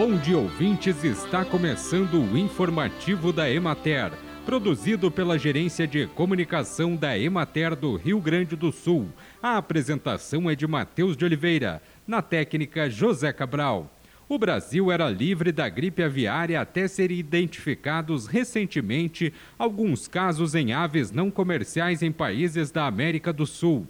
Bom dia, ouvintes. Está começando o informativo da Emater, produzido pela Gerência de Comunicação da Emater do Rio Grande do Sul. A apresentação é de Matheus de Oliveira, na técnica José Cabral. O Brasil era livre da gripe aviária até serem identificados recentemente alguns casos em aves não comerciais em países da América do Sul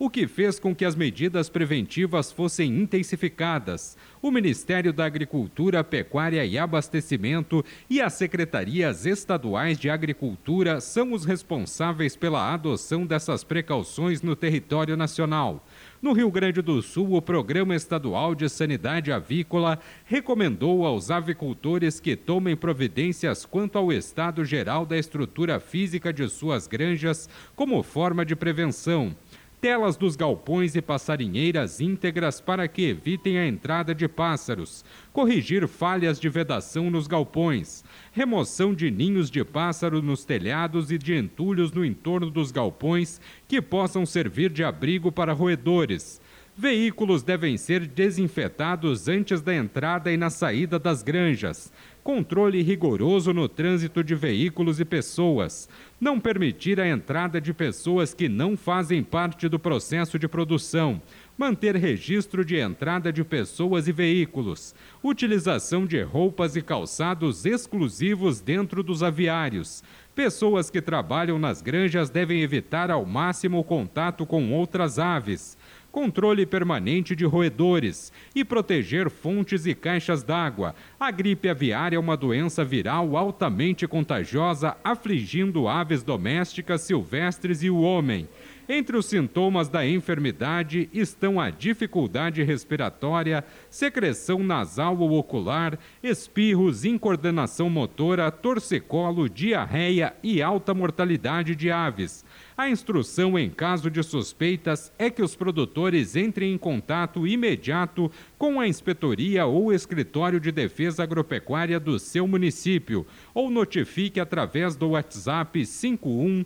o que fez com que as medidas preventivas fossem intensificadas. O Ministério da Agricultura, Pecuária e Abastecimento e as secretarias estaduais de Agricultura são os responsáveis pela adoção dessas precauções no território nacional. No Rio Grande do Sul, o Programa Estadual de Sanidade Avícola recomendou aos avicultores que tomem providências quanto ao estado geral da estrutura física de suas granjas como forma de prevenção telas dos galpões e passarinheiras íntegras para que evitem a entrada de pássaros, corrigir falhas de vedação nos galpões, remoção de ninhos de pássaro nos telhados e de entulhos no entorno dos galpões que possam servir de abrigo para roedores. Veículos devem ser desinfetados antes da entrada e na saída das granjas. Controle rigoroso no trânsito de veículos e pessoas, não permitir a entrada de pessoas que não fazem parte do processo de produção, manter registro de entrada de pessoas e veículos, utilização de roupas e calçados exclusivos dentro dos aviários. Pessoas que trabalham nas granjas devem evitar ao máximo o contato com outras aves controle permanente de roedores e proteger fontes e caixas d'água. A gripe aviária é uma doença viral altamente contagiosa, afligindo aves domésticas, silvestres e o homem. Entre os sintomas da enfermidade estão a dificuldade respiratória, secreção nasal ou ocular, espirros, incoordenação motora, torcicolo, diarreia e alta mortalidade de aves. A instrução em caso de suspeitas é que os produtores entrem em contato imediato com a inspetoria ou escritório de defesa agropecuária do seu município ou notifique através do WhatsApp 51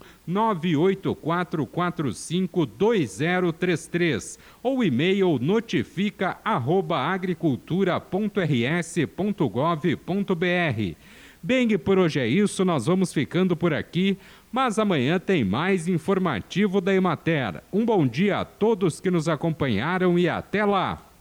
984452033 ou e-mail notifica@agricultura.rs.gov.br. Bem, por hoje é isso, nós vamos ficando por aqui, mas amanhã tem mais informativo da Emater. Um bom dia a todos que nos acompanharam e até lá!